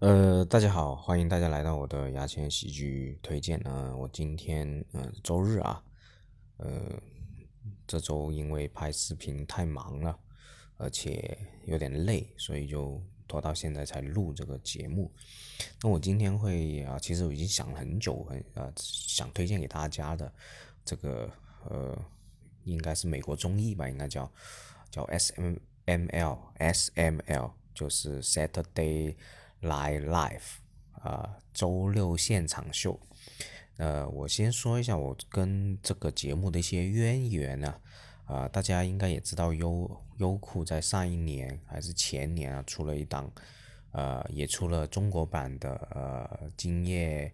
呃，大家好，欢迎大家来到我的牙签喜剧推荐呢。我今天呃周日啊，呃这周因为拍视频太忙了，而且有点累，所以就拖到现在才录这个节目。那我今天会啊，其实我已经想了很久，很呃想推荐给大家的这个呃，应该是美国综艺吧，应该叫叫 S M M L S M L，就是 Saturday。来 live 啊，周六现场秀。呃，我先说一下我跟这个节目的一些渊源呢。啊，大家应该也知道，优优酷在上一年还是前年啊，出了一档，呃，也出了中国版的呃今夜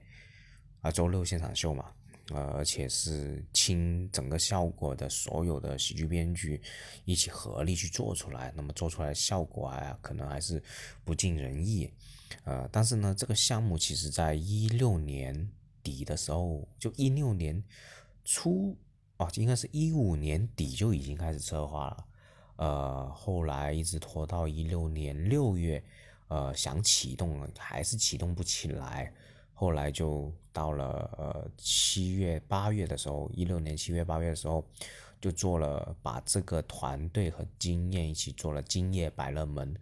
啊周六现场秀嘛。呃，而且是倾整个效果的所有的喜剧编剧一起合力去做出来，那么做出来效果啊，可能还是不尽人意。呃，但是呢，这个项目其实在一六年底的时候，就一六年初哦，应该是一五年底就已经开始策划了。呃，后来一直拖到一六年六月，呃，想启动了，还是启动不起来。后来就到了呃七月八月的时候，一六年七月八月的时候，就做了把这个团队和经验一起做了《今夜百乐门》，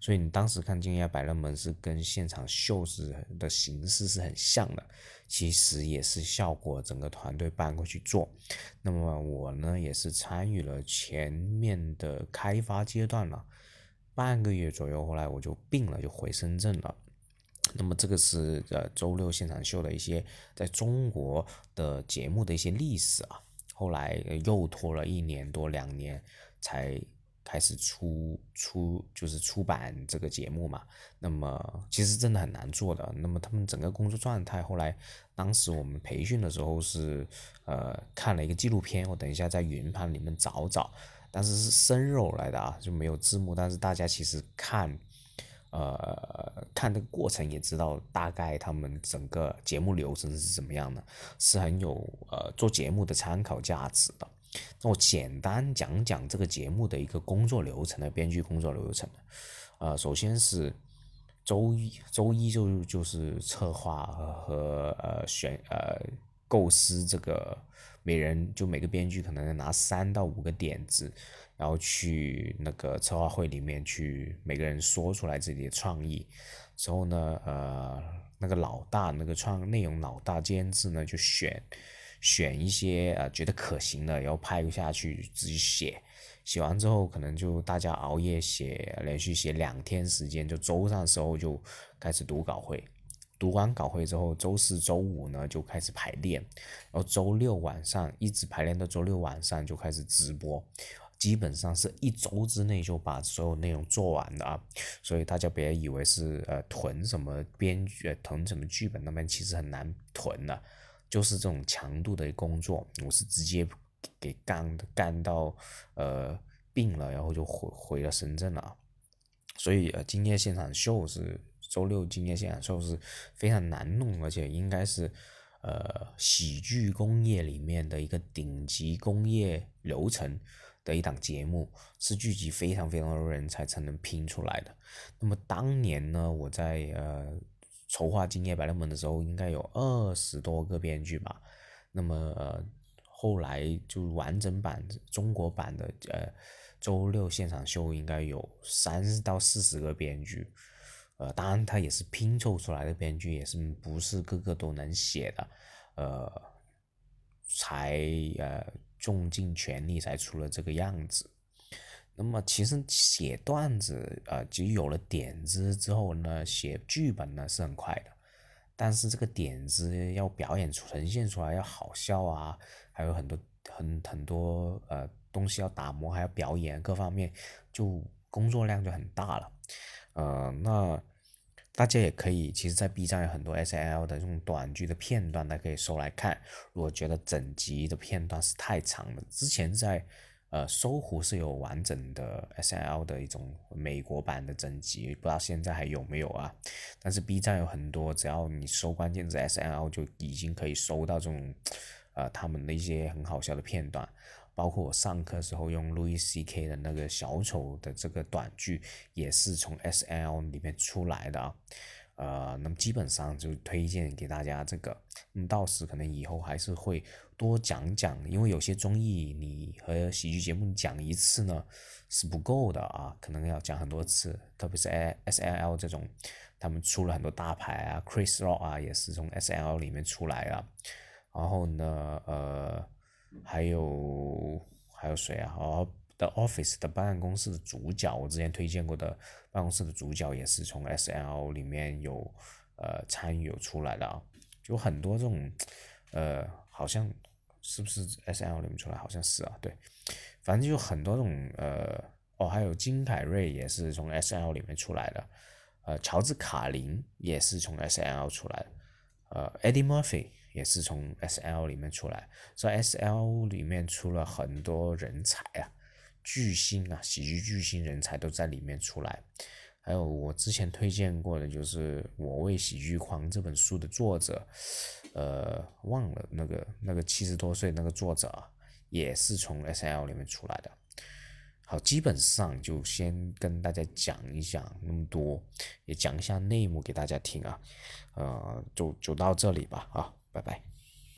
所以你当时看《今夜百乐门》是跟现场秀是的形式是很像的，其实也是效果整个团队搬过去做。那么我呢也是参与了前面的开发阶段了，半个月左右，后来我就病了，就回深圳了。那么这个是呃周六现场秀的一些在中国的节目的一些历史啊，后来又拖了一年多两年才开始出出就是出版这个节目嘛。那么其实真的很难做的。那么他们整个工作状态，后来当时我们培训的时候是呃看了一个纪录片，我等一下在云盘里面找找，但是是生肉来的啊，就没有字幕，但是大家其实看。呃，看这个过程也知道大概他们整个节目流程是怎么样的，是很有呃做节目的参考价值的。那我简单讲讲这个节目的一个工作流程的编剧工作流程。呃，首先是周一，周一就就是策划和呃选呃构思这个，每人就每个编剧可能拿三到五个点子。然后去那个策划会里面去，每个人说出来自己的创意，之后呢，呃，那个老大，那个创内容老大监制呢，就选选一些呃觉得可行的，然后拍下去自己写，写完之后可能就大家熬夜写，连续写两天时间，就周上时候就开始读稿会，读完稿会之后，周四周五呢就开始排练，然后周六晚上一直排练到周六晚上就开始直播。基本上是一周之内就把所有内容做完的啊，所以大家别以为是呃囤什么编剧、囤什么剧本，那边其实很难囤的，就是这种强度的工作，我是直接给干，干到呃病了，然后就回回了深圳了。所以呃，今天现场秀是周六，今天现场秀是非常难弄，而且应该是呃喜剧工业里面的一个顶级工业流程。的一档节目是聚集非常非常多人才才能拼出来的。那么当年呢，我在呃筹划《今夜百乐门》的时候，应该有二十多个编剧吧。那么呃后来就完整版中国版的呃周六现场秀应该有三到四十个编剧。呃，当然他也是拼凑出来的编剧，也是不是个个都能写的。呃，才呃。用尽全力才出了这个样子。那么其实写段子，呃，就有了点子之后呢，写剧本呢是很快的。但是这个点子要表演出、呈现出来要好笑啊，还有很多很很多呃东西要打磨，还要表演各方面，就工作量就很大了。呃，那。大家也可以，其实，在 B 站有很多 S L 的这种短剧的片段，大家可以搜来看。如果觉得整集的片段是太长了，之前在呃搜狐是有完整的 S L 的一种美国版的整集，不知道现在还有没有啊？但是 B 站有很多，只要你搜关键字 S L，就已经可以搜到这种呃他们的一些很好笑的片段。包括我上课时候用路易 C K 的那个小丑的这个短剧，也是从 S L 里面出来的啊。呃，那么基本上就推荐给大家这个。嗯到时可能以后还是会多讲讲，因为有些综艺你和喜剧节目讲一次呢是不够的啊，可能要讲很多次。特别是 S L L 这种，他们出了很多大牌啊，Chris Rock 啊也是从 S L 里面出来啊。然后呢，呃，还有还有谁啊？哦。The Office 的办公室的主角，我之前推荐过的办公室的主角也是从 S L 里面有呃参与有出来的啊，就很多这种呃好像是不是 S L 里面出来？好像是啊，对，反正就很多这种呃哦，还有金凯瑞也是从 S L 里面出来的，呃，乔治卡林也是从 S L 出来的，呃，Eddie Murphy 也是从 S L 里面出来，在 S L 里面出了很多人才啊。巨星啊，喜剧巨星人才都在里面出来，还有我之前推荐过的，就是《我为喜剧狂》这本书的作者，呃，忘了那个那个七十多岁那个作者啊，也是从 S L 里面出来的。好，基本上就先跟大家讲一讲那么多，也讲一下内幕给大家听啊，呃，就就到这里吧，啊，Bye bye.